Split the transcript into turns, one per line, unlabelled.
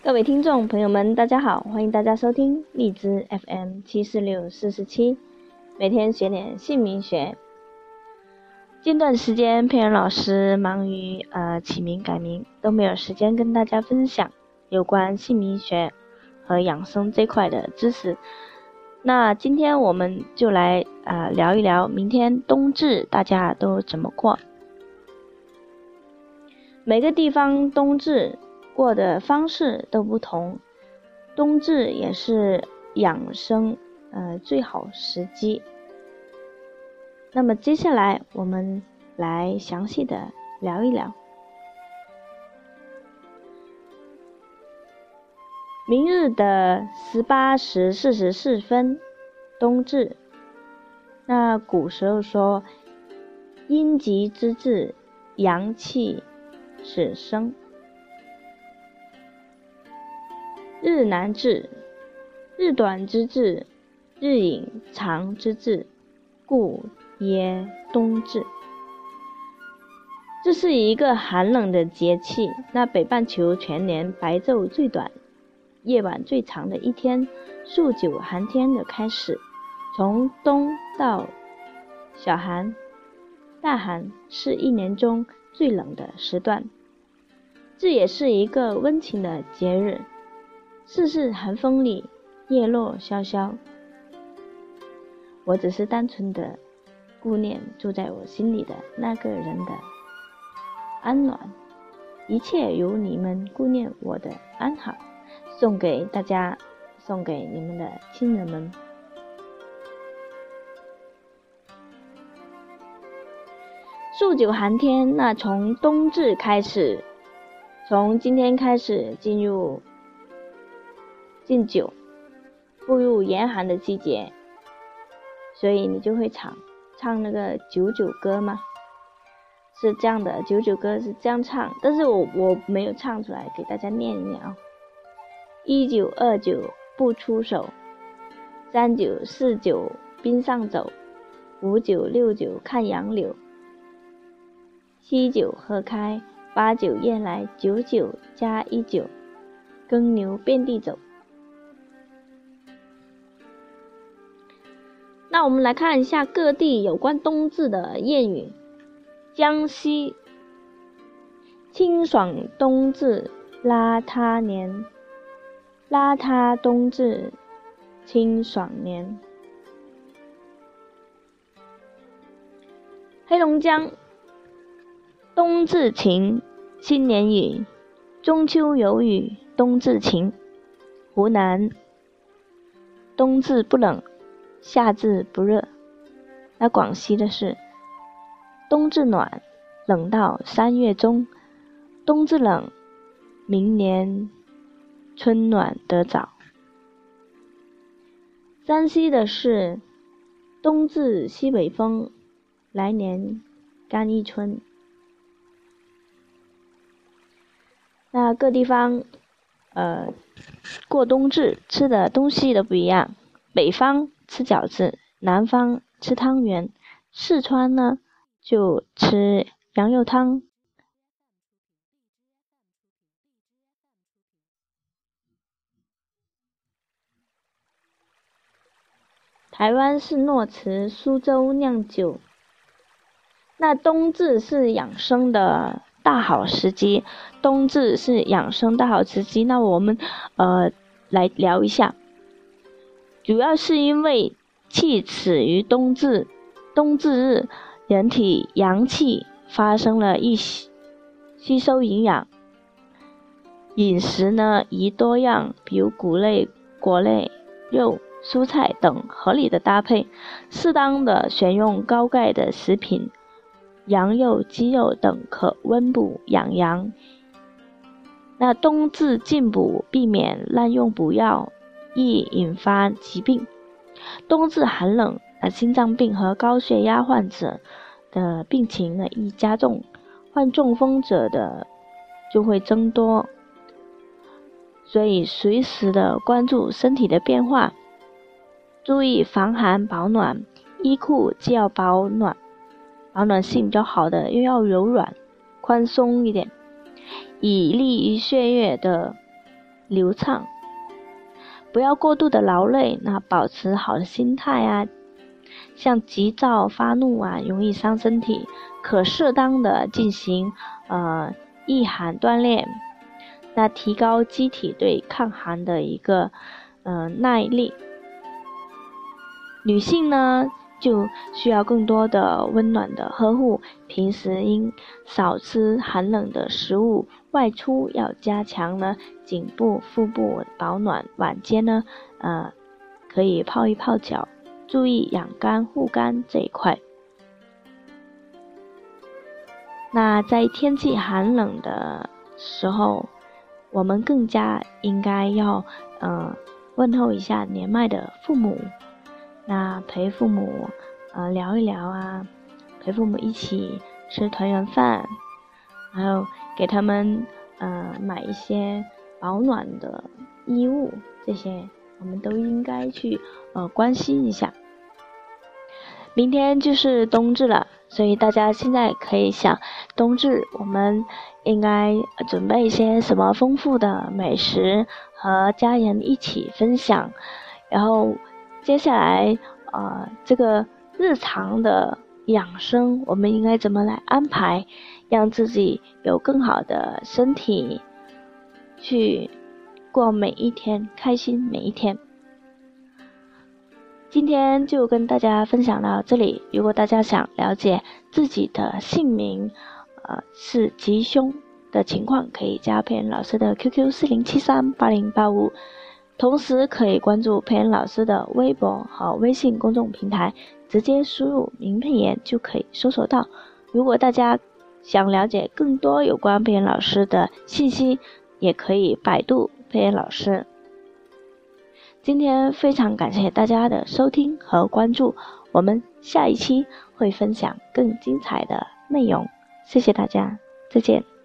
各位听众朋友们，大家好，欢迎大家收听荔枝 FM 七四六四四七，每天学点姓名学。近段时间，佩恩老师忙于呃起名改名，都没有时间跟大家分享有关姓名学和养生这块的知识。那今天我们就来啊聊一聊明天冬至大家都怎么过。每个地方冬至。过的方式都不同，冬至也是养生呃最好时机。那么接下来我们来详细的聊一聊，明日的十八时四十四分，冬至。那古时候说，阴极之至，阳气始生。日南至，日短之至，日影长之至，故曰冬至。这是一个寒冷的节气。那北半球全年白昼最短，夜晚最长的一天，数九寒天的开始。从冬到小寒、大寒是一年中最冷的时段。这也是一个温情的节日。世事寒风里，叶落萧萧。我只是单纯的顾念住在我心里的那个人的安暖，一切由你们顾念我的安好，送给大家，送给你们的亲人们。数九寒天，那从冬至开始，从今天开始进入。敬酒，步入严寒的季节，所以你就会唱唱那个九九歌吗？是这样的，九九歌是这样唱，但是我我没有唱出来，给大家念一念啊。一九二九不出手，三九四九冰上走，五九六九看杨柳，七九喝开，八九雁来，九九加一九，耕牛遍地走。那我们来看一下各地有关冬至的谚语。江西清爽冬至邋遢年，邋遢冬至清爽年。黑龙江冬至晴，新年雨，中秋有雨，冬至晴。湖南冬至不冷。夏至不热，那广西的是冬至暖，冷到三月中；冬至冷，明年春暖得早。山西的是冬至西北风，来年干一春。那各地方，呃，过冬至吃的东西都不一样，北方。吃饺子，南方吃汤圆，四川呢就吃羊肉汤。台湾是诺慈苏州酿酒。那冬至是养生的大好时机，冬至是养生大好时机。那我们呃来聊一下。主要是因为气始于冬至，冬至日，人体阳气发生了一吸吸收营养，饮食呢宜多样，比如谷类、果类、肉、蔬菜等合理的搭配，适当的选用高钙的食品，羊肉、鸡肉等可温补养阳。那冬至进补，避免滥用补药。易引发疾病。冬至寒冷，那心脏病和高血压患者的病情呢易加重，患中风者的就会增多。所以随时的关注身体的变化，注意防寒保暖，衣裤既要保暖，保暖性比较好的，又要柔软、宽松一点，以利于血液的流畅。不要过度的劳累，那保持好的心态啊。像急躁发怒啊，容易伤身体，可适当的进行呃御寒锻炼，那提高机体对抗寒的一个呃耐力。女性呢？就需要更多的温暖的呵护，平时应少吃寒冷的食物，外出要加强呢颈部、腹部保暖，晚间呢，呃，可以泡一泡脚，注意养肝护肝这一块。那在天气寒冷的时候，我们更加应该要，呃，问候一下年迈的父母。那陪父母，呃，聊一聊啊，陪父母一起吃团圆饭，还有给他们，呃，买一些保暖的衣物，这些我们都应该去，呃，关心一下。明天就是冬至了，所以大家现在可以想，冬至我们应该准备一些什么丰富的美食和家人一起分享，然后。接下来，呃，这个日常的养生，我们应该怎么来安排，让自己有更好的身体，去过每一天，开心每一天。今天就跟大家分享到这里。如果大家想了解自己的姓名，呃，是吉凶的情况，可以加佩恩老师的 QQ 四零七三八零八五。同时可以关注佩恩老师的微博和微信公众平台，直接输入“名佩言”就可以搜索到。如果大家想了解更多有关佩恩老师的信息，也可以百度佩恩老师。今天非常感谢大家的收听和关注，我们下一期会分享更精彩的内容。谢谢大家，再见。